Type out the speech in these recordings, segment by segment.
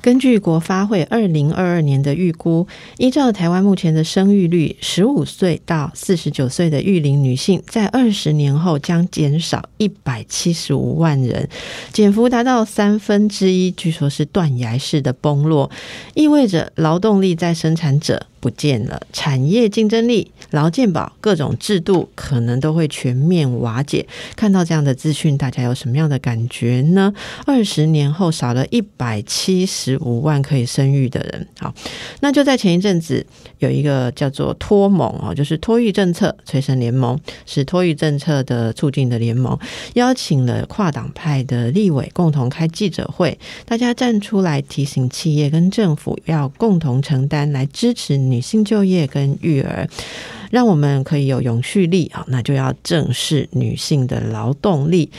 根据国发会二零二二年的预估，依照台湾目前的生育率，十五岁到四十九岁的育龄女性，在二十年后将减少一百七十五万人，减幅达到三分之一，据说是断崖式的崩落，意味着劳动力在生产者。不见了，产业竞争力、劳健保各种制度可能都会全面瓦解。看到这样的资讯，大家有什么样的感觉呢？二十年后少了一百七十五万可以生育的人。好，那就在前一阵子，有一个叫做托盟哦，就是托育政策催生联盟，是托育政策的促进的联盟，邀请了跨党派的立委共同开记者会，大家站出来提醒企业跟政府要共同承担，来支持。女性就业跟育儿，让我们可以有永续力啊，那就要正视女性的劳动力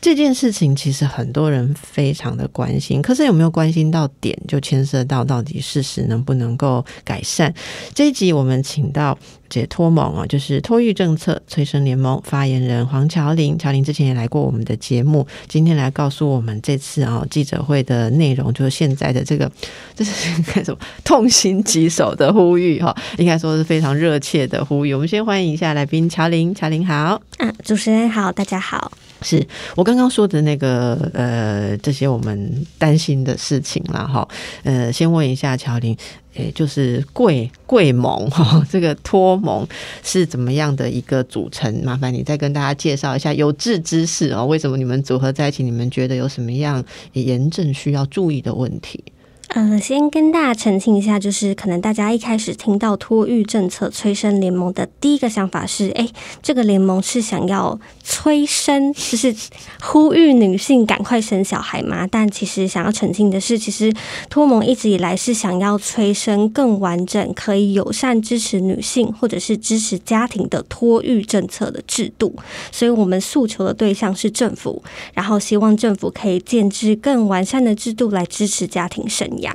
这件事情。其实很多人非常的关心，可是有没有关心到点，就牵涉到到底事实能不能够改善。这一集我们请到。解脱盟啊，就是托育政策催生联盟发言人黄乔玲，乔玲之前也来过我们的节目，今天来告诉我们这次啊记者会的内容，就是现在的这个 这是干什么痛心疾首的呼吁哈，应该说是非常热切的呼吁。我们先欢迎一下来宾乔林，乔林好，啊，主持人好，大家好。是我刚刚说的那个呃，这些我们担心的事情啦，哈，呃，先问一下乔林，诶，就是贵贵盟 哈，这个托盟是怎么样的一个组成？麻烦你再跟大家介绍一下有志之士哦，为什么你们组合在一起？你们觉得有什么样严正需要注意的问题？呃，先跟大家澄清一下，就是可能大家一开始听到托育政策催生联盟的第一个想法是，哎，这个联盟是想要催生，就是呼吁女性赶快生小孩吗？但其实想要澄清的是，其实托盟一直以来是想要催生更完整、可以友善支持女性或者是支持家庭的托育政策的制度。所以我们诉求的对象是政府，然后希望政府可以建制更完善的制度来支持家庭生养。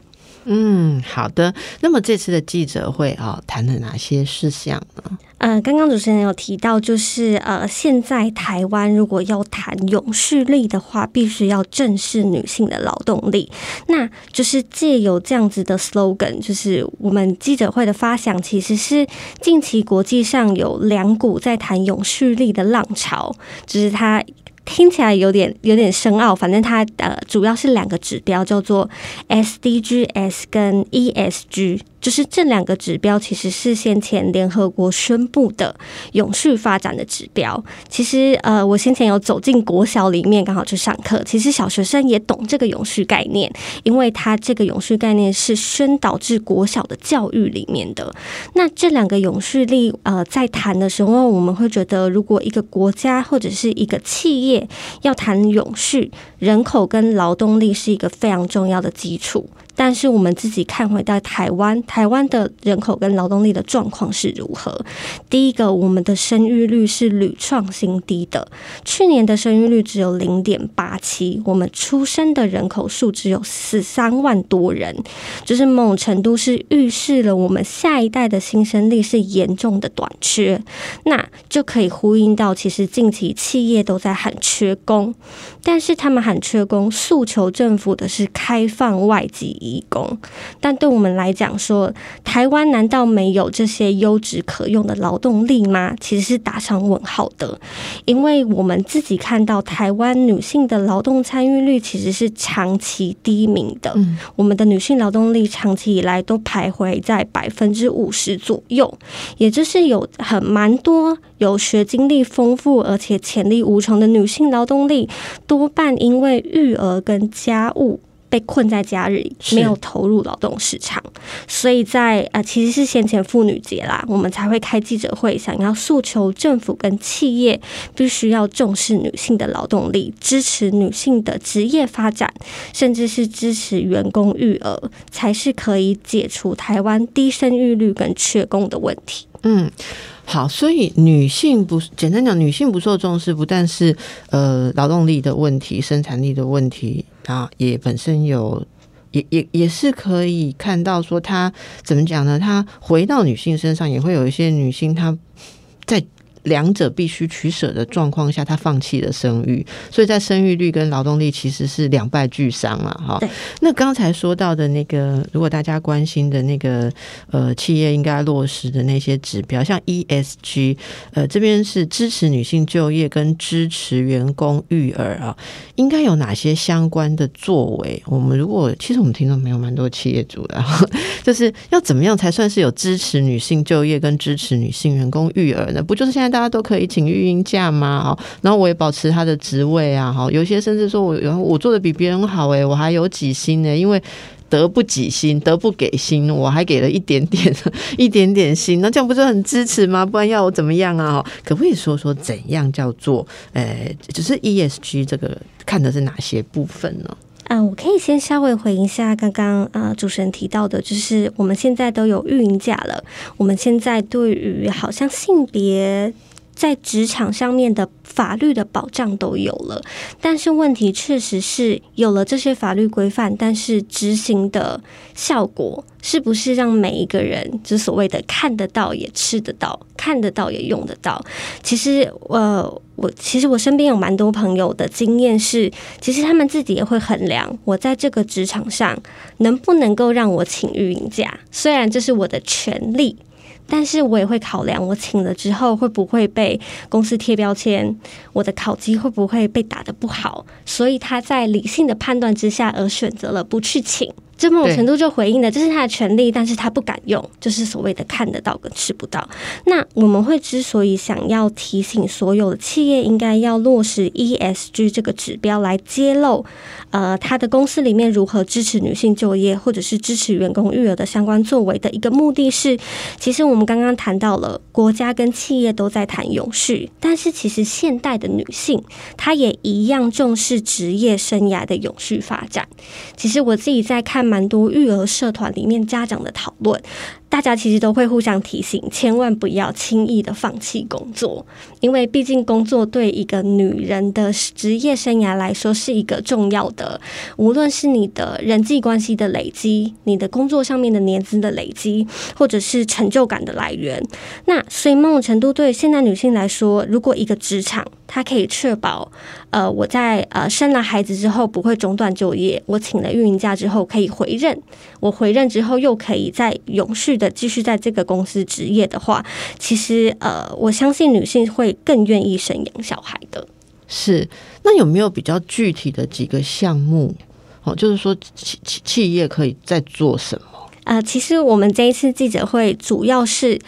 嗯，好的。那么这次的记者会啊，谈了哪些事项呢？呃，刚刚主持人有提到，就是呃，现在台湾如果要谈永续力的话，必须要正视女性的劳动力。那就是借有这样子的 slogan，就是我们记者会的发想，其实是近期国际上有两股在谈永续力的浪潮，就是它。听起来有点有点深奥，反正它呃主要是两个指标，叫做 SDGs 跟 ESG。就是这两个指标其实是先前联合国宣布的永续发展的指标。其实呃，我先前有走进国小里面，刚好去上课。其实小学生也懂这个永续概念，因为它这个永续概念是宣导至国小的教育里面的。那这两个永续力呃，在谈的时候，我们会觉得，如果一个国家或者是一个企业要谈永续，人口跟劳动力是一个非常重要的基础。但是我们自己看回到台湾，台湾的人口跟劳动力的状况是如何？第一个，我们的生育率是屡创新低的，去年的生育率只有零点八七，我们出生的人口数只有十三万多人，就是某种程度是预示了我们下一代的新生力是严重的短缺，那就可以呼应到，其实近期企业都在喊缺工，但是他们喊缺工，诉求政府的是开放外籍。义工，但对我们来讲，说台湾难道没有这些优质可用的劳动力吗？其实是打上问号的，因为我们自己看到台湾女性的劳动参与率其实是长期低迷的。嗯，我们的女性劳动力长期以来都徘徊在百分之五十左右，也就是有很蛮多有学经历丰富而且潜力无穷的女性劳动力，多半因为育儿跟家务。被困在家里，没有投入劳动市场，所以在呃，其实是先前妇女节啦，我们才会开记者会，想要诉求政府跟企业必须要重视女性的劳动力，支持女性的职业发展，甚至是支持员工育儿，才是可以解除台湾低生育率跟缺工的问题。嗯。好，所以女性不简单讲，女性不受重视，不但是呃劳动力的问题、生产力的问题啊，也本身有也也也是可以看到说，他怎么讲呢？他回到女性身上，也会有一些女性她在。两者必须取舍的状况下，他放弃了生育，所以在生育率跟劳动力其实是两败俱伤了哈。那刚才说到的那个，如果大家关心的那个呃，企业应该落实的那些指标，像 ESG，呃，这边是支持女性就业跟支持员工育儿啊，应该有哪些相关的作为？我们如果其实我们听众没有蛮多企业主的，就是要怎么样才算是有支持女性就业跟支持女性员工育儿呢？不就是现在？大家都可以请育婴假吗？哈，然后我也保持他的职位啊，哈，有些甚至说我，然后我做的比别人好，哎，我还有几薪呢？因为得不几薪，得不给薪，我还给了一点点，一点点薪，那这样不是很支持吗？不然要我怎么样啊？可不可以说说怎样叫做，呃，只是 ESG 这个看的是哪些部分呢？嗯，我可以先稍微回应一下刚刚呃主持人提到的，就是我们现在都有育婴假了，我们现在对于好像性别。在职场上面的法律的保障都有了，但是问题确实是有了这些法律规范，但是执行的效果是不是让每一个人就所谓的看得到也吃得到，看得到也用得到？其实，呃，我其实我身边有蛮多朋友的经验是，其实他们自己也会衡量，我在这个职场上能不能够让我请育婴假，虽然这是我的权利。但是我也会考量，我请了之后会不会被公司贴标签，我的考绩会不会被打得不好，所以他在理性的判断之下而选择了不去请。这某种程度就回应了，这是他的权利，但是他不敢用，就是所谓的看得到跟吃不到。那我们会之所以想要提醒所有的企业应该要落实 ESG 这个指标来揭露，呃，他的公司里面如何支持女性就业，或者是支持员工育儿的相关作为的一个目的是，其实我们刚刚谈到了国家跟企业都在谈永续，但是其实现代的女性她也一样重视职业生涯的永续发展。其实我自己在看。蛮多育儿社团里面家长的讨论。大家其实都会互相提醒，千万不要轻易的放弃工作，因为毕竟工作对一个女人的职业生涯来说是一个重要的，无论是你的人际关系的累积，你的工作上面的年资的累积，或者是成就感的来源。那所以某种程度对现代女性来说，如果一个职场它可以确保，呃，我在呃生了孩子之后不会中断就业，我请了运营假之后可以回任，我回任之后又可以再永续的。继续在这个公司职业的话，其实呃，我相信女性会更愿意生养小孩的。是，那有没有比较具体的几个项目？哦，就是说企企企业可以在做什么？呃，其实我们这一次记者会主要是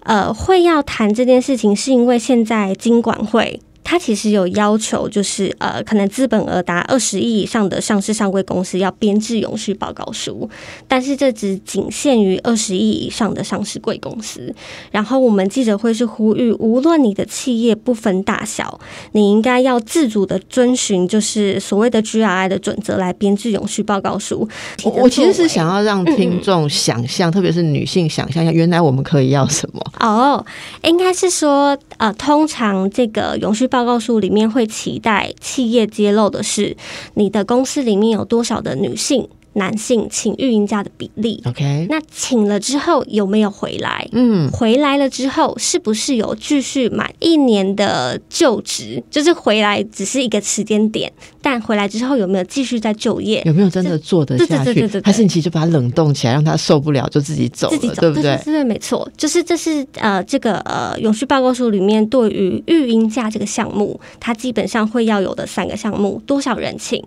呃会要谈这件事情，是因为现在金管会。它其实有要求，就是呃，可能资本额达二十亿以上的上市上柜公司要编制永续报告书，但是这只仅限于二十亿以上的上市贵公司。然后我们记者会是呼吁，无论你的企业不分大小，你应该要自主的遵循就是所谓的 GRI 的准则来编制永续报告书。我其实是想要让听众想象，特别是女性想象一下，原来我们可以要什么？哦，应该是说呃，通常这个永续报报告书里面会期待企业揭露的是你的公司里面有多少的女性。男性请育婴假的比例，OK，那请了之后有没有回来？嗯，回来了之后是不是有继续满一年的就职？就是回来只是一个时间点，但回来之后有没有继续在就业？有没有真的做得下去？还是你其实就把它冷冻起来，让他受不了就自己走了，对不对？对，没错，就是这是呃这个呃永续报告书里面对于育婴假这个项目，它基本上会要有的三个项目：多少人请，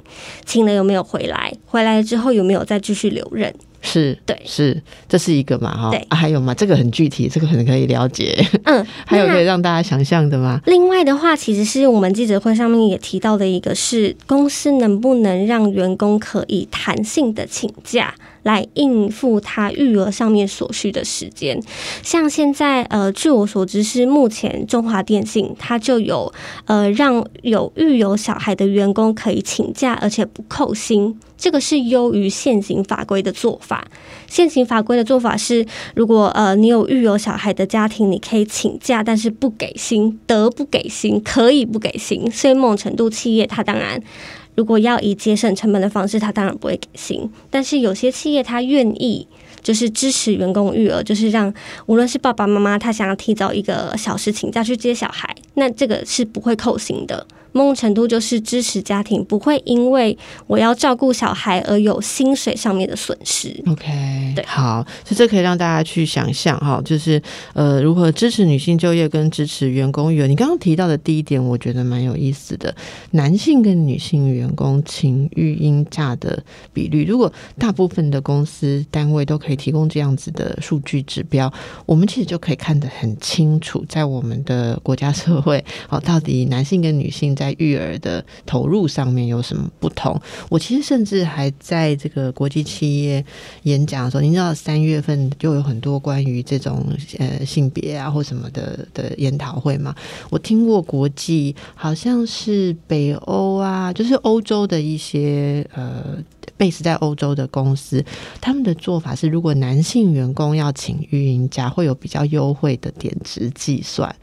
请了有没有回来？回来了之后有。有没有再继续留任？是对，是这是一个嘛？哈，对，还有吗？这个很具体，这个很可以了解。嗯，还有可以让大家想象的吗？另外的话，其实是我们记者会上面也提到的一个，是公司能不能让员工可以弹性的请假。来应付他育儿上面所需的时间，像现在呃，据我所知是目前中华电信它就有呃让有育有小孩的员工可以请假，而且不扣薪，这个是优于现行法规的做法。现行法规的做法是，如果呃你有育有小孩的家庭，你可以请假，但是不给薪，得不给薪，可以不给薪。所以某种程度企业它当然。如果要以节省成本的方式，他当然不会给薪。但是有些企业他愿意。就是支持员工育儿，就是让无论是爸爸妈妈他想要提早一个小时请假去接小孩，那这个是不会扣薪的。某种程度就是支持家庭，不会因为我要照顾小孩而有薪水上面的损失。OK，对，好，所以这可以让大家去想象哈，就是呃，如何支持女性就业跟支持员工育儿。你刚刚提到的第一点，我觉得蛮有意思的，男性跟女性员工请育婴假的比率，如果大部分的公司单位都可以提供这样子的数据指标，我们其实就可以看得很清楚，在我们的国家社会，哦，到底男性跟女性。在育儿的投入上面有什么不同？我其实甚至还在这个国际企业演讲的时候，您知道三月份就有很多关于这种呃性别啊或什么的的研讨会嘛。我听过国际好像是北欧啊，就是欧洲的一些呃 base 在欧洲的公司，他们的做法是，如果男性员工要请育婴假，会有比较优惠的点值计算。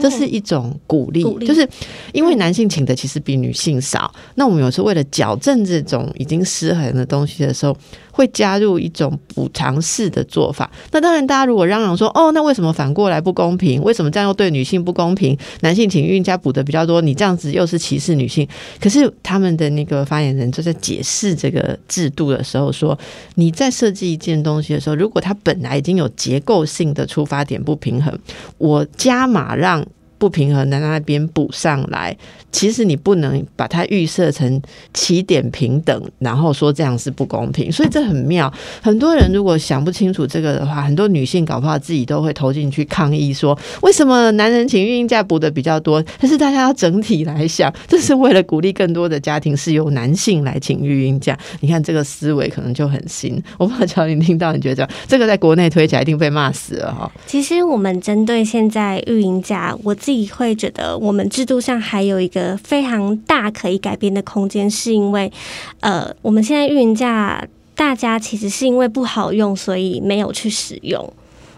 这是一种鼓励，就是因为男性请的其实比女性少，那我们有时候为了矫正这种已经失衡的东西的时候。会加入一种补偿式的做法。那当然，大家如果嚷嚷说：“哦，那为什么反过来不公平？为什么这样又对女性不公平？男性请孕假补的比较多，你这样子又是歧视女性？”可是他们的那个发言人就在解释这个制度的时候说：“你在设计一件东西的时候，如果它本来已经有结构性的出发点不平衡，我加码让。”不平衡的那边补上来，其实你不能把它预设成起点平等，然后说这样是不公平，所以这很妙。很多人如果想不清楚这个的话，很多女性搞不好自己都会投进去抗议，说为什么男人请孕假补的比较多？但是大家要整体来想，这是为了鼓励更多的家庭是由男性来请育婴假。你看这个思维可能就很新。我不知道乔林听到你觉得这个在国内推起来一定被骂死了哈。其实我们针对现在育婴假，我。自己会觉得，我们制度上还有一个非常大可以改变的空间，是因为，呃，我们现在运营价大家其实是因为不好用，所以没有去使用。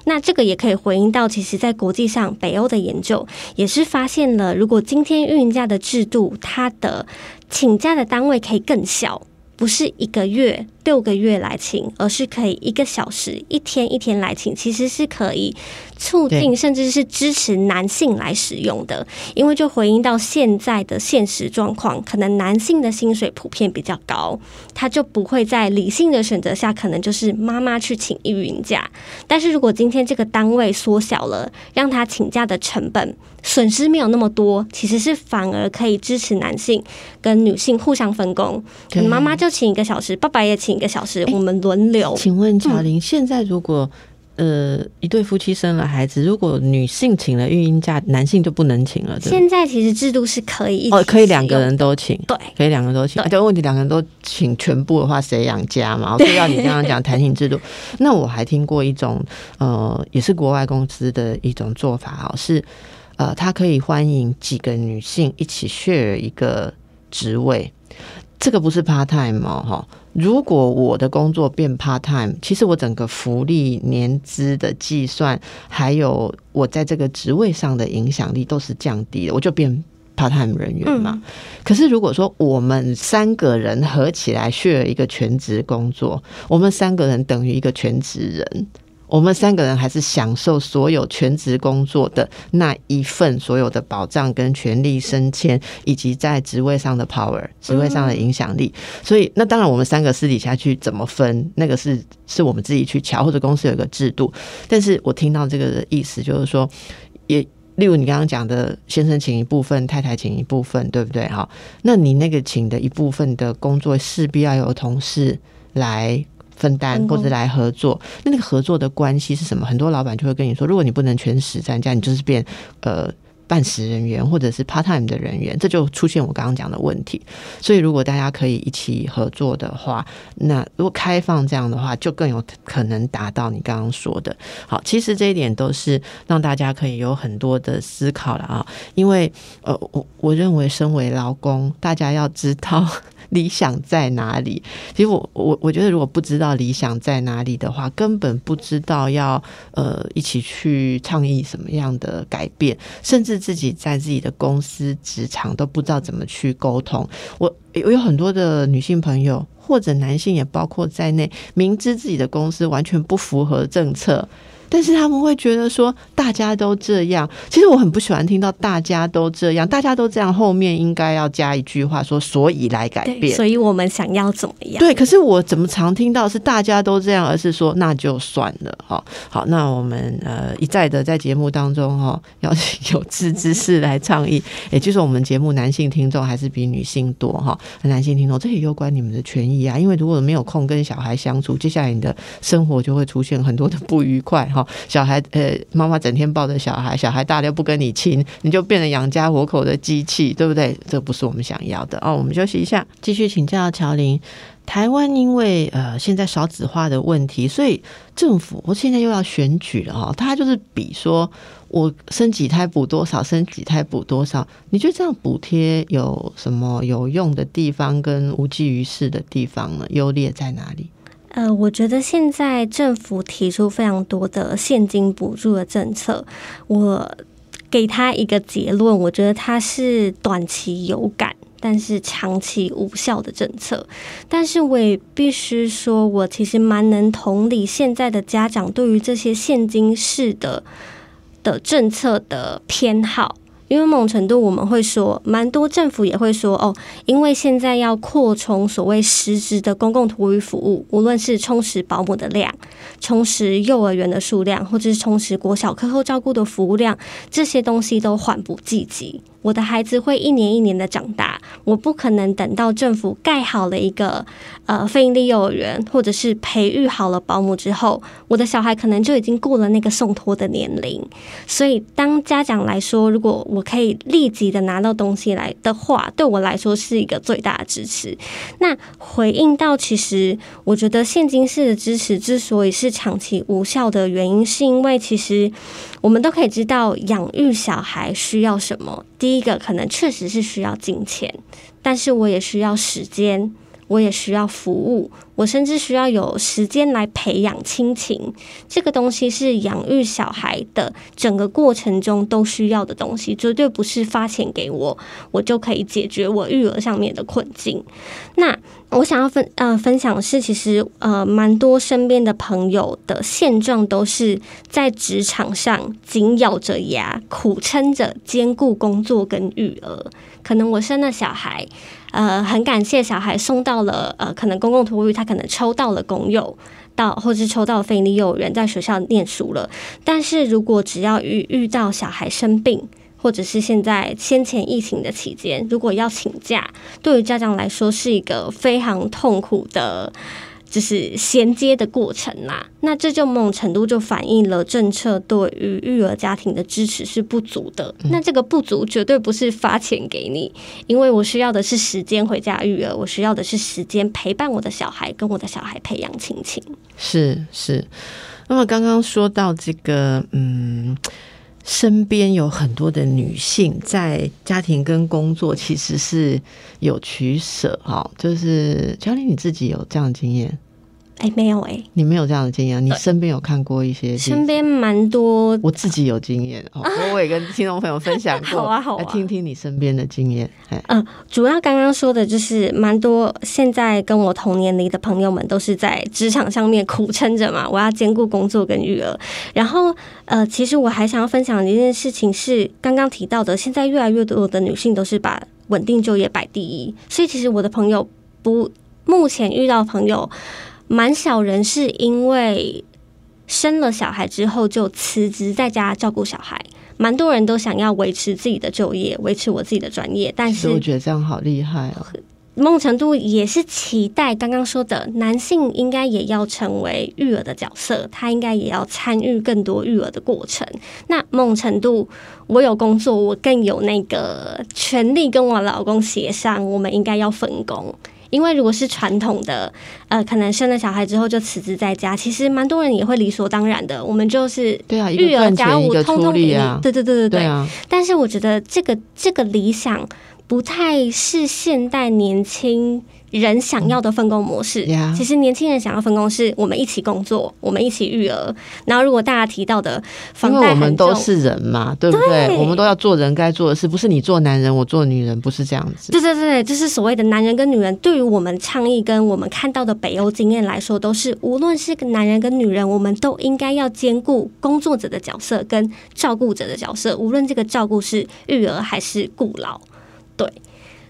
那这个也可以回应到，其实，在国际上，北欧的研究也是发现了，如果今天运营价的制度，它的请假的单位可以更小，不是一个月。六个月来请，而是可以一个小时、一天一天来请，其实是可以促进甚至是支持男性来使用的。因为就回应到现在的现实状况，可能男性的薪水普遍比较高，他就不会在理性的选择下，可能就是妈妈去请育婴假。但是如果今天这个单位缩小了，让他请假的成本损失没有那么多，其实是反而可以支持男性跟女性互相分工，可能妈妈就请一个小时，爸爸也请。一个小时，我们轮流。请问乔玲，现在如果呃一对夫妻生了孩子，如果女性请了育婴假，男性就不能请了？现在其实制度是可以哦，可以两个人都请，对，可以两个人都请。但问题两个人都请全部的话，谁养家嘛？所以要你刚刚讲弹性制度。那我还听过一种呃，也是国外公司的一种做法哦，是呃，他可以欢迎几个女性一起 share 一个职位。这个不是 part time 哦？哈，如果我的工作变 part time，其实我整个福利、年资的计算，还有我在这个职位上的影响力都是降低的，我就变 part time 人员嘛。可是如果说我们三个人合起来 share 一个全职工作，我们三个人等于一个全职人。我们三个人还是享受所有全职工作的那一份所有的保障跟权利升迁，以及在职位上的 power、职位上的影响力。所以，那当然我们三个私底下去怎么分，那个是是我们自己去瞧，或者公司有一个制度。但是我听到这个的意思就是说，也例如你刚刚讲的，先生请一部分，太太请一部分，对不对？哈，那你那个请的一部分的工作，势必要有同事来。分担或者来合作，那那个合作的关系是什么？很多老板就会跟你说，如果你不能全时参加，你就是变呃半时人员或者是 part time 的人员，这就出现我刚刚讲的问题。所以如果大家可以一起合作的话，那如果开放这样的话，就更有可能达到你刚刚说的。好，其实这一点都是让大家可以有很多的思考了啊。因为呃，我我认为身为劳工，大家要知道。理想在哪里？其实我我我觉得，如果不知道理想在哪里的话，根本不知道要呃一起去倡议什么样的改变，甚至自己在自己的公司职场都不知道怎么去沟通。我我有很多的女性朋友，或者男性也包括在内，明知自己的公司完全不符合政策。但是他们会觉得说大家都这样，其实我很不喜欢听到大家都这样，大家都这样后面应该要加一句话说所以来改变，所以我们想要怎么样？对，可是我怎么常听到是大家都这样，而是说那就算了哈。好，那我们呃一再的在节目当中哈，邀请有志之士来倡议，也就是我们节目男性听众还是比女性多哈，男性听众这也攸关你们的权益啊，因为如果没有空跟小孩相处，接下来你的生活就会出现很多的不愉快哈。小孩呃，妈妈整天抱着小孩，小孩大了又不跟你亲，你就变成养家活口的机器，对不对？这不是我们想要的哦。我们休息一下，继续请教乔林。台湾因为呃现在少子化的问题，所以政府我现在又要选举了哈，他就是比说我生几胎补多少，生几胎补多少。你觉得这样补贴有什么有用的地方，跟无济于事的地方呢？优劣在哪里？呃，我觉得现在政府提出非常多的现金补助的政策，我给他一个结论，我觉得它是短期有感，但是长期无效的政策。但是我也必须说，我其实蛮能同理现在的家长对于这些现金式的的政策的偏好。因为某程度，我们会说，蛮多政府也会说，哦，因为现在要扩充所谓实质的公共托育服务，无论是充实保姆的量、充实幼儿园的数量，或者是充实国小课后照顾的服务量，这些东西都缓不济急。我的孩子会一年一年的长大，我不可能等到政府盖好了一个呃非营利幼儿园，或者是培育好了保姆之后，我的小孩可能就已经过了那个送托的年龄。所以，当家长来说，如果我可以立即的拿到东西来的话，对我来说是一个最大的支持。那回应到，其实我觉得现金式的支持之所以是长期无效的原因，是因为其实我们都可以知道养育小孩需要什么。第一个可能确实是需要金钱，但是我也需要时间，我也需要服务。我甚至需要有时间来培养亲情，这个东西是养育小孩的整个过程中都需要的东西，绝对不是发钱给我，我就可以解决我育儿上面的困境。那我想要分呃分享的是，其实呃蛮多身边的朋友的现状都是在职场上紧咬着牙苦撑着兼顾工作跟育儿。可能我生了小孩，呃很感谢小孩送到了呃可能公共托育他。可能抽到了公幼，到或是抽到非利幼儿园，在学校念书了。但是如果只要遇遇到小孩生病，或者是现在先前疫情的期间，如果要请假，对于家长来说是一个非常痛苦的。就是衔接的过程啦，那这就某种程度就反映了政策对于育儿家庭的支持是不足的。那这个不足绝对不是发钱给你，因为我需要的是时间回家育儿，我需要的是时间陪伴我的小孩，跟我的小孩培养亲情。是是。那么刚刚说到这个，嗯，身边有很多的女性在家庭跟工作其实是有取舍哈，就是乔丽你自己有这样的经验？哎，没有哎，你没有这样的经验？你身边有看过一些？身边蛮多，我自己有经验，我我也跟听众朋友分享过。好啊，好啊，来听听你身边的经验。嗯，主要刚刚说的就是蛮多，现在跟我同年龄的朋友们都是在职场上面苦撑着嘛，我要兼顾工作跟育儿。然后，呃，其实我还想要分享的一件事情是，刚刚提到的，现在越来越多的女性都是把稳定就业摆第一，所以其实我的朋友不，目前遇到朋友。蛮少人是因为生了小孩之后就辞职在家照顾小孩，蛮多人都想要维持自己的就业，维持我自己的专业。但是我觉得这样好厉害哦，某种程度也是期待刚刚说的男性应该也要成为育儿的角色，他应该也要参与更多育儿的过程。那某种程度，我有工作，我更有那个权利跟我老公协商，我们应该要分工。因为如果是传统的，呃，可能生了小孩之后就辞职在家，其实蛮多人也会理所当然的。我们就是对啊，育儿家务通通给你，对对对对对对。啊。但是我觉得这个这个理想不太是现代年轻。人想要的分工模式，其实年轻人想要分工是我们一起工作，我们一起育儿。然后如果大家提到的，因为我们都是人嘛，对不对？我们都要做人该做的事，不是你做男人，我做女人，不是这样子。对对对，就是所谓的男人跟女人，对于我们倡议跟我们看到的北欧经验来说，都是无论是男人跟女人，我们都应该要兼顾工作者的角色跟照顾者的角色，无论这个照顾是育儿还是顾老，对。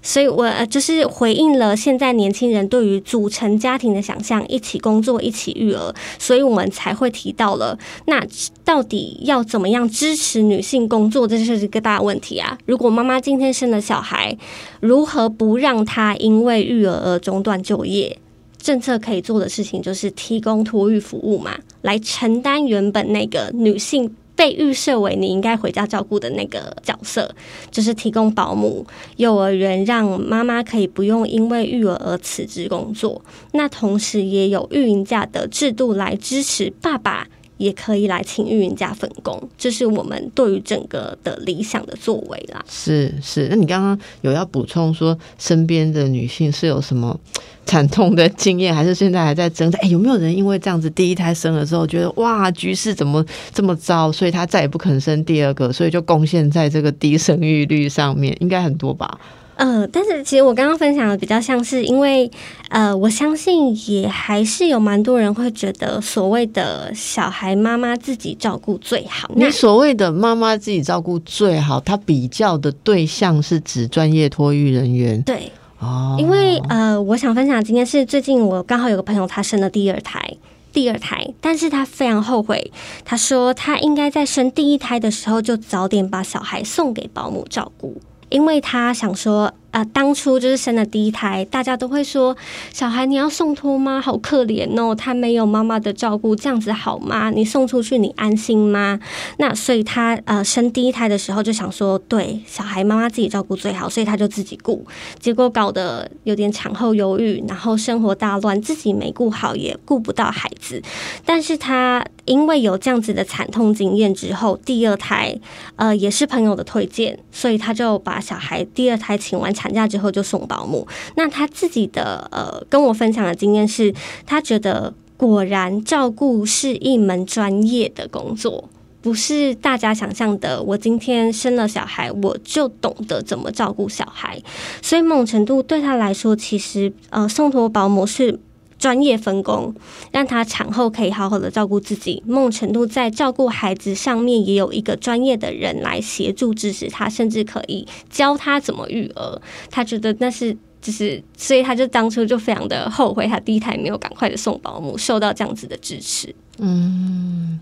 所以，我就是回应了现在年轻人对于组成家庭的想象，一起工作，一起育儿，所以我们才会提到了。那到底要怎么样支持女性工作？这是一个大问题啊！如果妈妈今天生了小孩，如何不让她因为育儿而中断就业？政策可以做的事情就是提供托育服务嘛，来承担原本那个女性。被预设为你应该回家照顾的那个角色，就是提供保姆、幼儿园，让妈妈可以不用因为育儿而辞职工作。那同时也有育婴假的制度来支持爸爸。也可以来请育婴假分工，这是我们对于整个的理想的作为啦。是是，那你刚刚有要补充说，身边的女性是有什么惨痛的经验，还是现在还在挣扎？哎，有没有人因为这样子第一胎生了之后，觉得哇局势怎么这么糟，所以她再也不肯生第二个，所以就贡献在这个低生育率上面？应该很多吧。呃，但是其实我刚刚分享的比较像是，因为呃，我相信也还是有蛮多人会觉得，所谓的小孩妈妈自己照顾最好。你所谓的妈妈自己照顾最好，他比较的对象是指专业托育人员。对，哦，因为呃，我想分享今天是最近我刚好有个朋友，他生了第二胎，第二胎，但是他非常后悔，他说他应该在生第一胎的时候就早点把小孩送给保姆照顾。因为他想说。啊，当初就是生了第一胎，大家都会说小孩你要送托吗？好可怜哦，他没有妈妈的照顾，这样子好吗？你送出去你安心吗？那所以他呃生第一胎的时候就想说，对小孩妈妈自己照顾最好，所以他就自己顾，结果搞得有点产后忧郁，然后生活大乱，自己没顾好，也顾不到孩子。但是他因为有这样子的惨痛经验之后，第二胎呃也是朋友的推荐，所以他就把小孩第二胎请完。产假之后就送保姆，那他自己的呃跟我分享的经验是，他觉得果然照顾是一门专业的工作，不是大家想象的。我今天生了小孩，我就懂得怎么照顾小孩，所以某种程度对他来说，其实呃送托保姆是。专业分工，让他产后可以好好的照顾自己。某程度在照顾孩子上面，也有一个专业的人来协助支持他，甚至可以教他怎么育儿。他觉得那是就是，所以他就当初就非常的后悔，他第一胎没有赶快的送保姆，受到这样子的支持。嗯，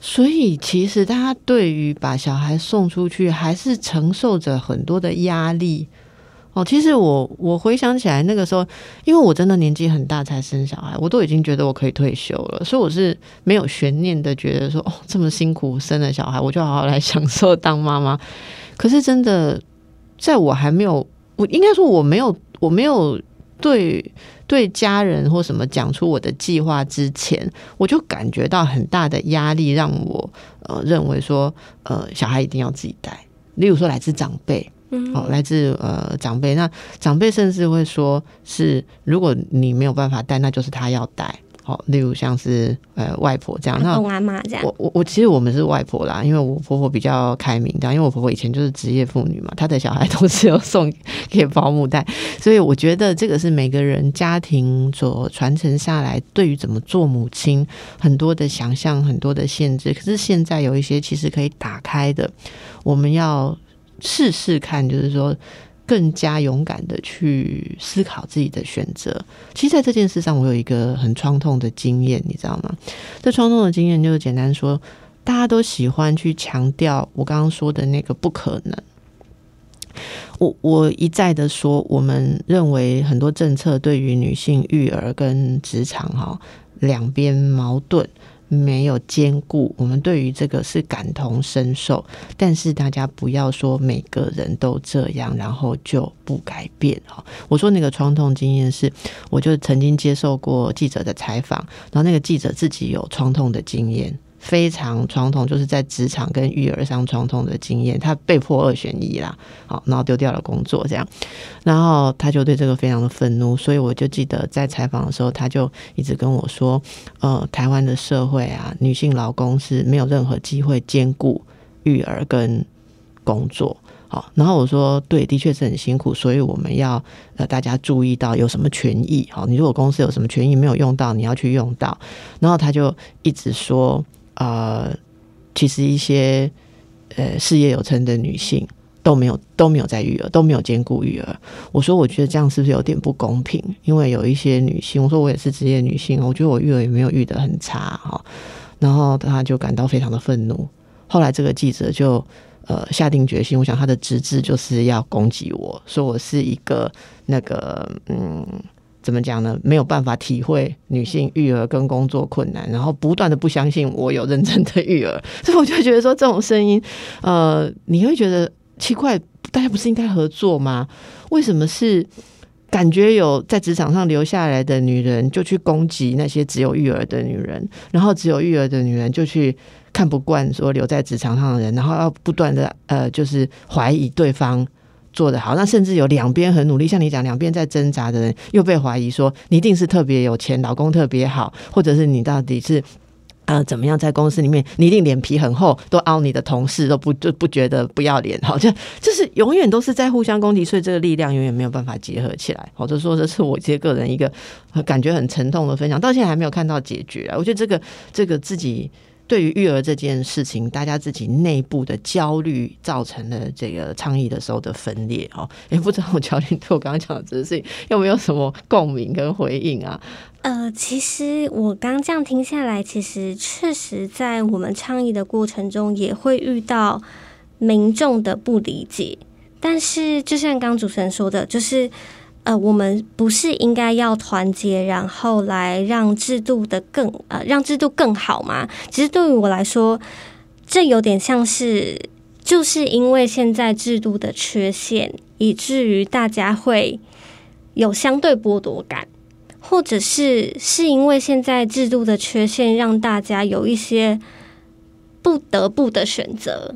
所以其实他对于把小孩送出去，还是承受着很多的压力。哦，其实我我回想起来那个时候，因为我真的年纪很大才生小孩，我都已经觉得我可以退休了，所以我是没有悬念的，觉得说哦这么辛苦生了小孩，我就好好来 享受当妈妈。可是真的，在我还没有，我应该说我没有，我没有对对家人或什么讲出我的计划之前，我就感觉到很大的压力，让我呃认为说呃小孩一定要自己带，例如说来自长辈。哦，来自呃长辈，那长辈甚至会说是，如果你没有办法带，那就是他要带。好，例如像是呃外婆这样，那公阿妈这样。我我我其实我们是外婆啦，因为我婆婆比较开明，这样，因为我婆婆以前就是职业妇女嘛，她的小孩 都是有送给保姆带，所以我觉得这个是每个人家庭所传承下来，对于怎么做母亲很多的想象，很多的限制。可是现在有一些其实可以打开的，我们要。试试看，就是说更加勇敢的去思考自己的选择。其实，在这件事上，我有一个很创痛的经验，你知道吗？这创痛的经验就是简单说，大家都喜欢去强调我刚刚说的那个不可能。我我一再的说，我们认为很多政策对于女性育儿跟职场哈两边矛盾。没有兼顾，我们对于这个是感同身受，但是大家不要说每个人都这样，然后就不改变哈。我说那个创痛经验是，我就曾经接受过记者的采访，然后那个记者自己有创痛的经验，非常传统，就是在职场跟育儿上传统的经验，他被迫二选一啦，好，然后丢掉了工作，这样，然后他就对这个非常的愤怒，所以我就记得在采访的时候，他就一直跟我说，呃，台湾的社会啊，女性劳工是没有任何机会兼顾育儿跟工作。好，然后我说，对，的确是很辛苦，所以我们要呃大家注意到有什么权益。好，你如果公司有什么权益没有用到，你要去用到。然后他就一直说，呃，其实一些呃事业有成的女性都没有都没有在育儿，都没有兼顾育儿。我说，我觉得这样是不是有点不公平？因为有一些女性，我说我也是职业女性，我觉得我育儿也没有育得很差哈。然后她就感到非常的愤怒。后来这个记者就。呃，下定决心，我想他的职责就是要攻击我，说我是一个那个嗯，怎么讲呢？没有办法体会女性育儿跟工作困难，然后不断的不相信我有认真的育儿，所以我就觉得说这种声音，呃，你会觉得奇怪，大家不是应该合作吗？为什么是感觉有在职场上留下来的女人就去攻击那些只有育儿的女人，然后只有育儿的女人就去？看不惯说留在职场上的人，然后要不断的呃，就是怀疑对方做的好，那甚至有两边很努力，像你讲两边在挣扎的人，又被怀疑说你一定是特别有钱，老公特别好，或者是你到底是呃怎么样在公司里面，你一定脸皮很厚，都凹你的同事都不就不觉得不要脸，好 像就是永远都是在互相攻击，所以这个力量永远没有办法结合起来。或者说这是我这个人一个感觉很沉痛的分享，到现在还没有看到解决啊！我觉得这个这个自己。对于育儿这件事情，大家自己内部的焦虑造成了这个倡议的时候的分裂哦，也不知道我教练对我刚刚讲的这个事情有没有什么共鸣跟回应啊？呃，其实我刚这样听下来，其实确实在我们倡议的过程中也会遇到民众的不理解，但是就像刚主持人说的，就是。呃，我们不是应该要团结，然后来让制度的更呃，让制度更好吗？其实对于我来说，这有点像是，就是因为现在制度的缺陷，以至于大家会有相对剥夺感，或者是是因为现在制度的缺陷，让大家有一些不得不的选择，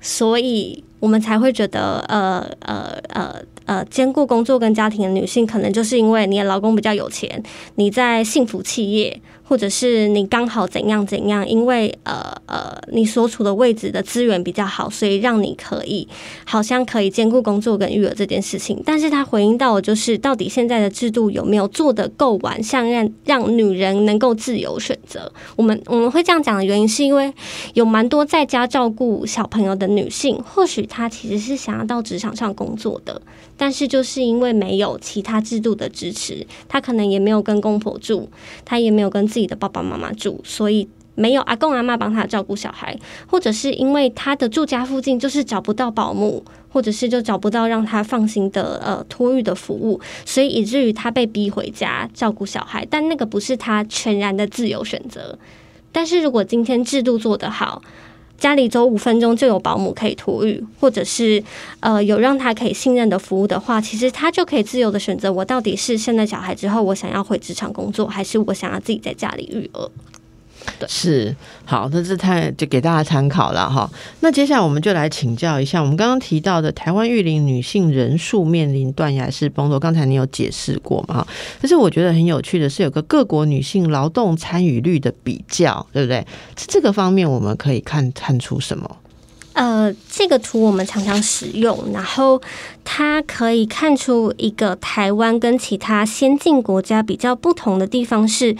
所以我们才会觉得，呃呃呃。呃，兼顾工作跟家庭的女性，可能就是因为你的老公比较有钱，你在幸福企业。或者是你刚好怎样怎样，因为呃呃，你所处的位置的资源比较好，所以让你可以好像可以兼顾工作跟育儿这件事情。但是他回应到，就是到底现在的制度有没有做得够完善，让让女人能够自由选择？我们我们会这样讲的原因，是因为有蛮多在家照顾小朋友的女性，或许她其实是想要到职场上工作的，但是就是因为没有其他制度的支持，他可能也没有跟公婆住，他也没有跟自己。的爸爸妈妈住，所以没有阿公阿妈帮他照顾小孩，或者是因为他的住家附近就是找不到保姆，或者是就找不到让他放心的呃托育的服务，所以以至于他被逼回家照顾小孩。但那个不是他全然的自由选择。但是如果今天制度做得好，家里走五分钟就有保姆可以托育，或者是呃有让他可以信任的服务的话，其实他就可以自由的选择，我到底是生了小孩之后我想要回职场工作，还是我想要自己在家里育儿。是好，那这太就给大家参考了哈。那接下来我们就来请教一下，我们刚刚提到的台湾育龄女性人数面临断崖式崩落，刚才你有解释过嘛？哈，但是我觉得很有趣的是，有个各国女性劳动参与率的比较，对不对？这个方面我们可以看看出什么？呃，这个图我们常常使用，然后它可以看出一个台湾跟其他先进国家比较不同的地方是。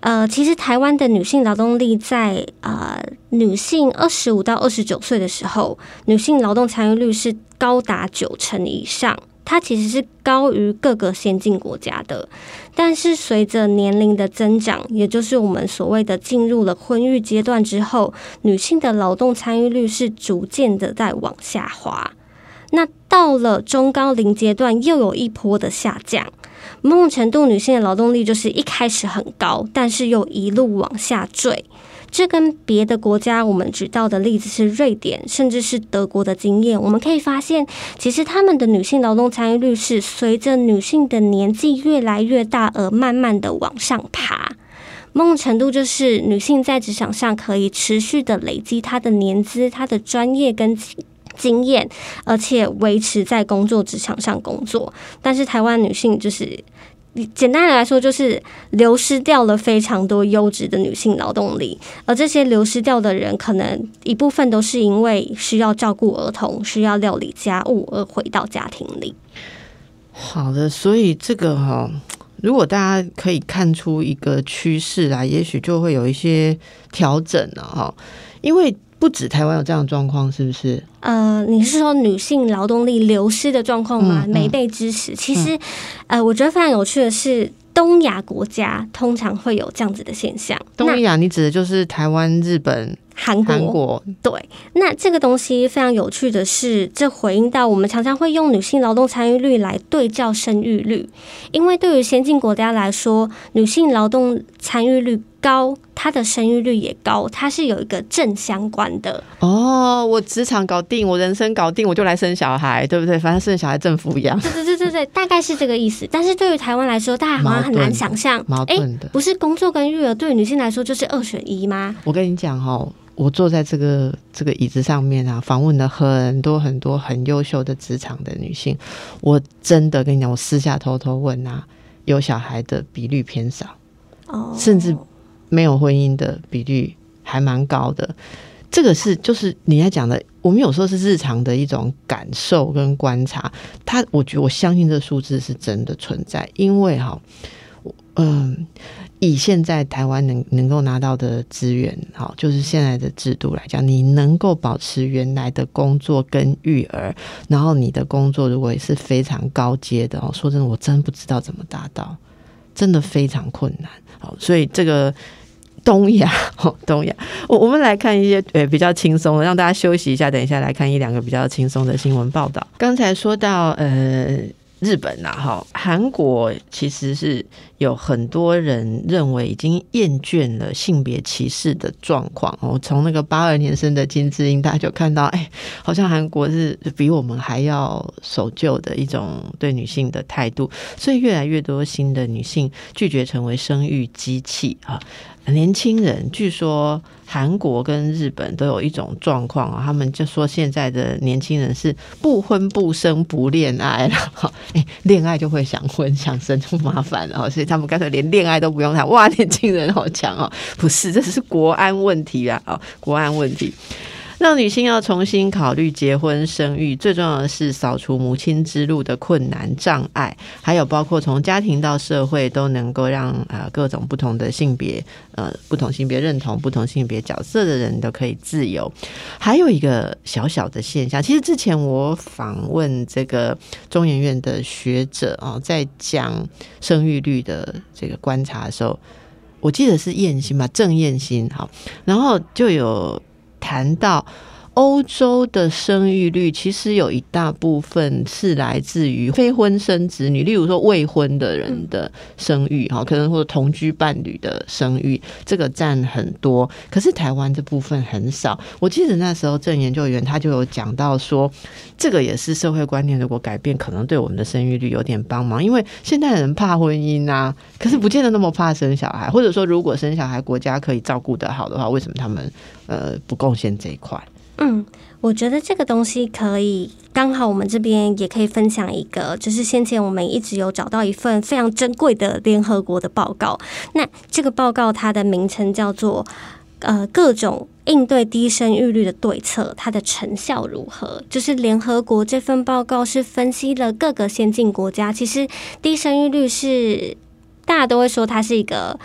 呃，其实台湾的女性劳动力在呃女性二十五到二十九岁的时候，女性劳动参与率是高达九成以上，它其实是高于各个先进国家的。但是随着年龄的增长，也就是我们所谓的进入了婚育阶段之后，女性的劳动参与率是逐渐的在往下滑。那到了中高龄阶段，又有一波的下降。某种程度，女性的劳动力就是一开始很高，但是又一路往下坠。这跟别的国家我们举到的例子是瑞典，甚至是德国的经验，我们可以发现，其实他们的女性劳动参与率是随着女性的年纪越来越大而慢慢的往上爬。某种程度就是女性在职场上可以持续的累积她的年资、她的专业跟经验，而且维持在工作职场上工作。但是台湾女性就是简单的来说，就是流失掉了非常多优质的女性劳动力，而这些流失掉的人，可能一部分都是因为需要照顾儿童、需要料理家务而回到家庭里。好的，所以这个哈。如果大家可以看出一个趋势来，也许就会有一些调整了哈。因为不止台湾有这样的状况，是不是？呃，你是说女性劳动力流失的状况吗？没被支持？其实，呃，我觉得非常有趣的是，东亚国家通常会有这样子的现象。东亚，你指的就是台湾、日本。韩国对，那这个东西非常有趣的是，这回应到我们常常会用女性劳动参与率来对照生育率，因为对于先进国家来说，女性劳动参与率高，她的生育率也高，它是有一个正相关的。哦，我职场搞定，我人生搞定，我就来生小孩，对不对？反正生小孩政府养。对对对对对，大概是这个意思。但是对于台湾来说，大家好像很难想象，矛盾的，不是工作跟育儿对于女性来说就是二选一吗？我跟你讲哈。我坐在这个这个椅子上面啊，访问了很多很多很优秀的职场的女性。我真的跟你讲，我私下偷偷问啊，有小孩的比率偏少，哦，甚至没有婚姻的比率还蛮高的。这个是就是你在讲的，我们有时候是日常的一种感受跟观察。他，我觉得我相信这数字是真的存在，因为哈，嗯。以现在台湾能能够拿到的资源，好，就是现在的制度来讲，你能够保持原来的工作跟育儿，然后你的工作如果也是非常高阶的哦，说真的，我真不知道怎么达到，真的非常困难。好，所以这个东亚，东亚，我我们来看一些呃比较轻松的，让大家休息一下，等一下来看一两个比较轻松的新闻报道。刚才说到呃。日本呐，哈，韩国其实是有很多人认为已经厌倦了性别歧视的状况。哦，从那个八二年生的金智英，大家就看到，哎，好像韩国是比我们还要守旧的一种对女性的态度，所以越来越多新的女性拒绝成为生育机器啊。年轻人据说韩国跟日本都有一种状况啊，他们就说现在的年轻人是不婚不生不恋爱了，哈，哎，恋爱就会想婚想生就麻烦了，所以他们干脆连恋爱都不用谈。哇，年轻人好强哦！不是，这是国安问题啊，哦，国安问题。让女性要重新考虑结婚生育，最重要的是扫除母亲之路的困难障碍，还有包括从家庭到社会都能够让呃各种不同的性别呃不同性别认同、不同性别角色的人都可以自由。还有一个小小的现象，其实之前我访问这个中研院的学者啊，在讲生育率的这个观察的时候，我记得是燕心吧，郑燕心好，然后就有。谈到欧洲的生育率，其实有一大部分是来自于非婚生子女，例如说未婚的人的生育，哈，可能或者同居伴侣的生育，这个占很多。可是台湾这部分很少。我记得那时候郑研究员他就有讲到说，这个也是社会观念如果改变，可能对我们的生育率有点帮忙。因为现代人怕婚姻啊，可是不见得那么怕生小孩，或者说如果生小孩国家可以照顾得好的话，为什么他们？呃，不贡献这一块。嗯，我觉得这个东西可以刚好，我们这边也可以分享一个，就是先前我们一直有找到一份非常珍贵的联合国的报告。那这个报告它的名称叫做呃各种应对低生育率的对策，它的成效如何？就是联合国这份报告是分析了各个先进国家，其实低生育率是大家都会说它是一个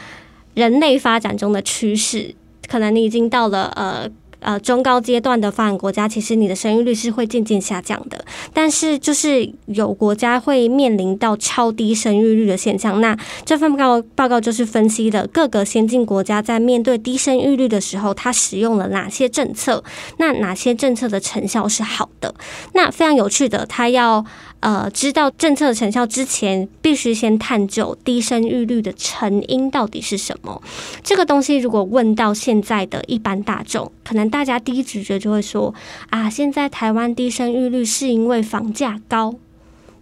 人类发展中的趋势。可能你已经到了呃呃中高阶段的发展国家，其实你的生育率是会渐渐下降的。但是就是有国家会面临到超低生育率的现象。那这份报告报告就是分析了各个先进国家在面对低生育率的时候，它使用了哪些政策，那哪些政策的成效是好的。那非常有趣的，它要。呃，知道政策成效之前，必须先探究低生育率的成因到底是什么。这个东西如果问到现在的一般大众，可能大家第一直觉就会说：啊，现在台湾低生育率是因为房价高。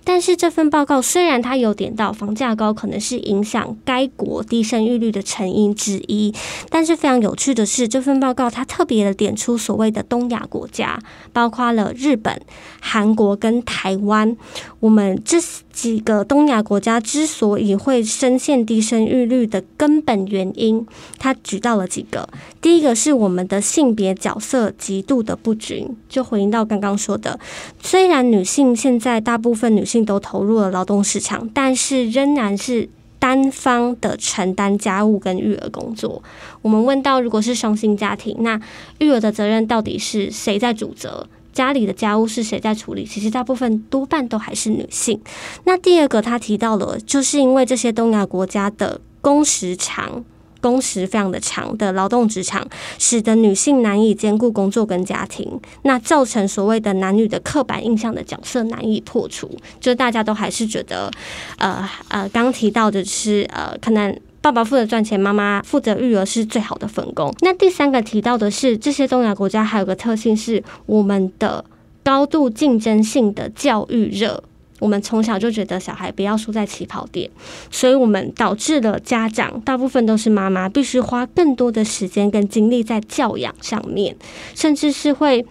但是这份报告虽然它有点到房价高可能是影响该国低生育率的成因之一，但是非常有趣的是，这份报告它特别的点出所谓的东亚国家，包括了日本、韩国跟台湾，我们这几个东亚国家之所以会深陷低生育率的根本原因，它举到了几个。第一个是我们的性别角色极度的不均，就回应到刚刚说的，虽然女性现在大部分女性。都投入了劳动市场，但是仍然是单方的承担家务跟育儿工作。我们问到，如果是双薪家庭，那育儿的责任到底是谁在主责？家里的家务是谁在处理？其实大部分多半都还是女性。那第二个，他提到了，就是因为这些东亚国家的工时长。工时非常的长的劳动职场，使得女性难以兼顾工作跟家庭，那造成所谓的男女的刻板印象的角色难以破除。就大家都还是觉得，呃呃，刚提到的是，呃，可能爸爸负责赚钱，妈妈负责育儿是最好的分工。那第三个提到的是，这些东亚国家还有个特性是，我们的高度竞争性的教育热。我们从小就觉得小孩不要输在起跑点，所以我们导致了家长大部分都是妈妈，必须花更多的时间跟精力在教养上面，甚至是会。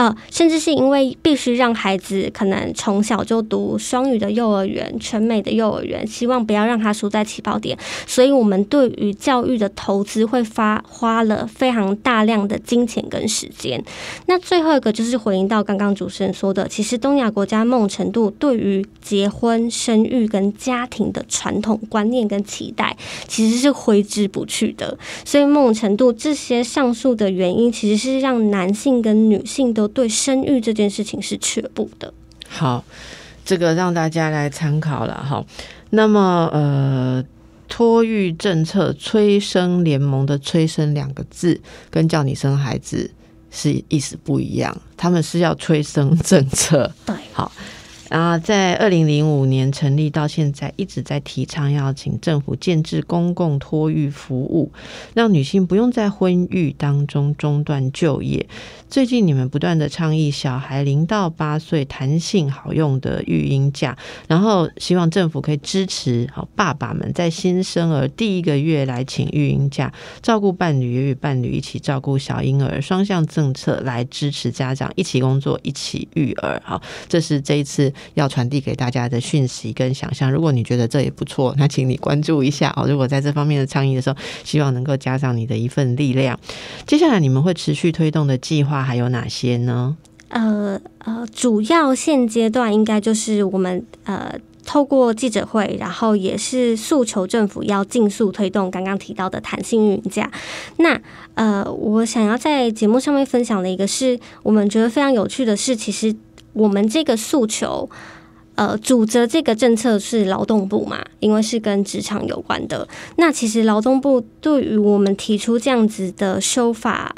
呃，甚至是因为必须让孩子可能从小就读双语的幼儿园、全美的幼儿园，希望不要让他输在起跑点，所以我们对于教育的投资会发花了非常大量的金钱跟时间。那最后一个就是回应到刚刚主持人说的，其实东亚国家某种程度对于结婚、生育跟家庭的传统观念跟期待，其实是挥之不去的。所以某种程度，这些上述的原因，其实是让男性跟女性都。对生育这件事情是却步的。好，这个让大家来参考了哈。那么，呃，托育政策催生联盟的“催生”两个字，跟叫你生孩子是意思不一样。他们是要催生政策。对，好。啊，在二零零五年成立到现在，一直在提倡要请政府建制公共托育服务，让女性不用在婚育当中中断就业。最近你们不断的倡议小孩零到八岁弹性好用的育婴假，然后希望政府可以支持好爸爸们在新生儿第一个月来请育婴假，照顾伴侣也与伴侣一起照顾小婴儿，双向政策来支持家长一起工作一起育儿。好，这是这一次。要传递给大家的讯息跟想象，如果你觉得这也不错，那请你关注一下哦。如果在这方面的倡议的时候，希望能够加上你的一份力量。接下来你们会持续推动的计划还有哪些呢？呃呃，主要现阶段应该就是我们呃透过记者会，然后也是诉求政府要尽速推动刚刚提到的弹性运价。那呃，我想要在节目上面分享的一个是我们觉得非常有趣的是，其实。我们这个诉求，呃，主责这个政策是劳动部嘛？因为是跟职场有关的。那其实劳动部对于我们提出这样子的修法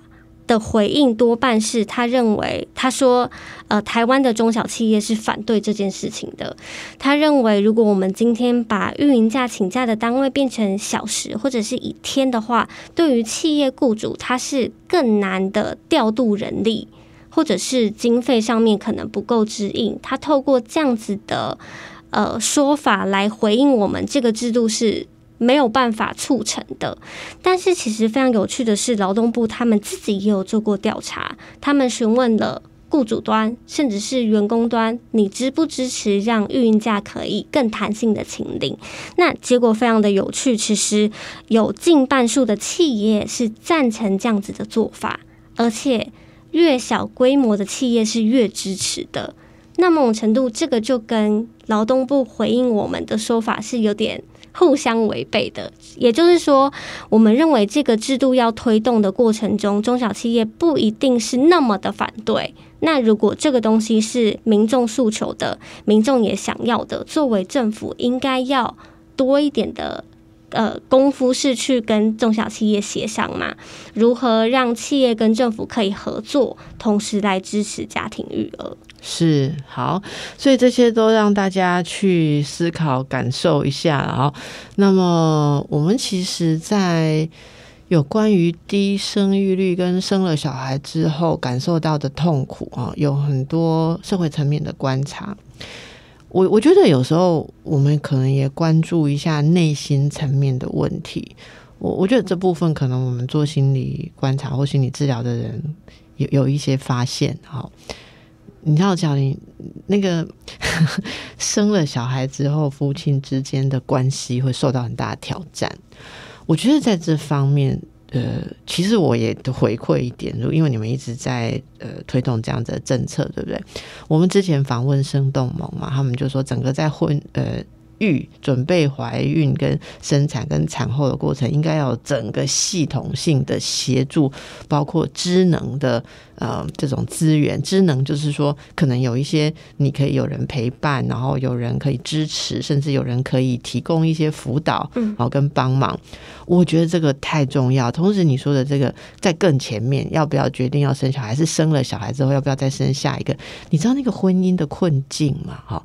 的回应，多半是他认为，他说，呃，台湾的中小企业是反对这件事情的。他认为，如果我们今天把运营假请假的单位变成小时或者是以天的话，对于企业雇主，他是更难的调度人力。或者是经费上面可能不够支应，他透过这样子的呃说法来回应我们，这个制度是没有办法促成的。但是其实非常有趣的是，劳动部他们自己也有做过调查，他们询问了雇主端甚至是员工端，你支不支持让育婴假可以更弹性的请领？那结果非常的有趣，其实有近半数的企业是赞成这样子的做法，而且。越小规模的企业是越支持的，那某种程度，这个就跟劳动部回应我们的说法是有点互相违背的。也就是说，我们认为这个制度要推动的过程中，中小企业不一定是那么的反对。那如果这个东西是民众诉求的，民众也想要的，作为政府应该要多一点的。呃，功夫是去跟中小企业协商嘛？如何让企业跟政府可以合作，同时来支持家庭育儿？是好，所以这些都让大家去思考、感受一下啊。那么，我们其实，在有关于低生育率跟生了小孩之后感受到的痛苦啊，有很多社会层面的观察。我我觉得有时候我们可能也关注一下内心层面的问题。我我觉得这部分可能我们做心理观察或心理治疗的人有有一些发现。好，你知道，小林那个 生了小孩之后，夫妻之间的关系会受到很大的挑战。我觉得在这方面。呃，其实我也回馈一点，因为你们一直在呃推动这样的政策，对不对？我们之前访问生动盟嘛，他们就说整个在婚呃。育准备怀孕跟生产跟产后的过程，应该要整个系统性的协助，包括智能的呃这种资源。智能就是说，可能有一些你可以有人陪伴，然后有人可以支持，甚至有人可以提供一些辅导，嗯，好跟帮忙。我觉得这个太重要。同时，你说的这个在更前面，要不要决定要生小孩？是生了小孩之后要不要再生下一个？你知道那个婚姻的困境吗？哈。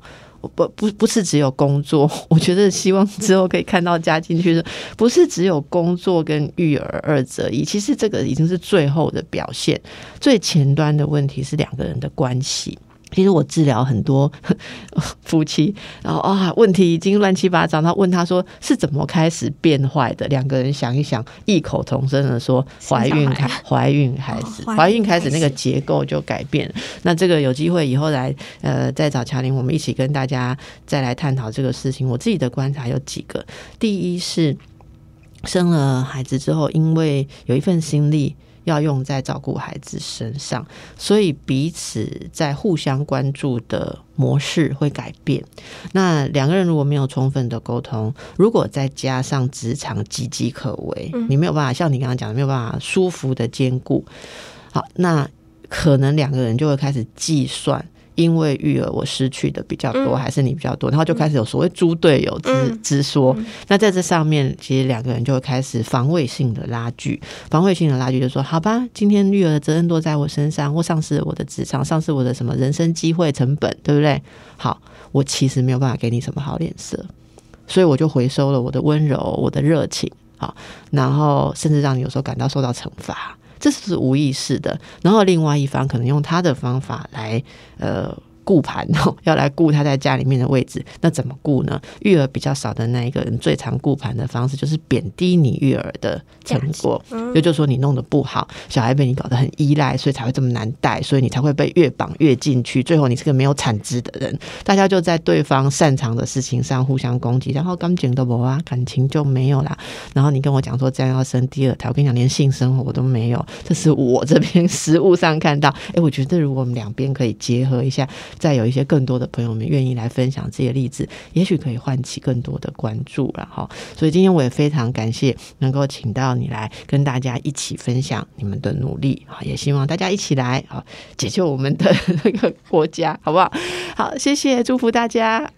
不不不是只有工作，我觉得希望之后可以看到加进去的，不是只有工作跟育儿二者一，其实这个已经是最后的表现，最前端的问题是两个人的关系。其实我治疗很多 夫妻，然后啊，问题已经乱七八糟。他问他说是怎么开始变坏的？两个人想一想，异口同声的说：怀孕开，怀孕开始，怀孕开始，那个结构就改变。那这个有机会以后来，呃，再找乔玲，我们一起跟大家再来探讨这个事情。我自己的观察有几个：第一是生了孩子之后，因为有一份心力。要用在照顾孩子身上，所以彼此在互相关注的模式会改变。那两个人如果没有充分的沟通，如果再加上职场岌岌可危，你没有办法像你刚刚讲的，没有办法舒服的兼顾。好，那可能两个人就会开始计算。因为育儿我失去的比较多，还是你比较多，然后就开始有所谓猪队友之之说。那在这上面，其实两个人就会开始防卫性的拉锯，防卫性的拉锯就说：好吧，今天育儿的责任落在我身上，或丧失了我的职场，丧失我的什么人生机会成本，对不对？好，我其实没有办法给你什么好脸色，所以我就回收了我的温柔，我的热情，好，然后甚至让你有时候感到受到惩罚。这是无意识的，然后另外一方可能用他的方法来，呃。顾盘哦，要来顾他在家里面的位置，那怎么顾呢？育儿比较少的那一个人，最常顾盘的方式就是贬低你育儿的成果，也就是说你弄得不好，小孩被你搞得很依赖，所以才会这么难带，所以你才会被越绑越进去，最后你是个没有产值的人。大家就在对方擅长的事情上互相攻击，然后感情都没啊，感情就没有啦。然后你跟我讲说这样要生第二胎，我跟你讲连性生活我都没有，这是我这边实物上看到。哎，我觉得如果我们两边可以结合一下。再有一些更多的朋友们愿意来分享这些例子，也许可以唤起更多的关注了哈。所以今天我也非常感谢能够请到你来跟大家一起分享你们的努力啊，也希望大家一起来啊解救我们的 那个国家，好不好？好，谢谢，祝福大家。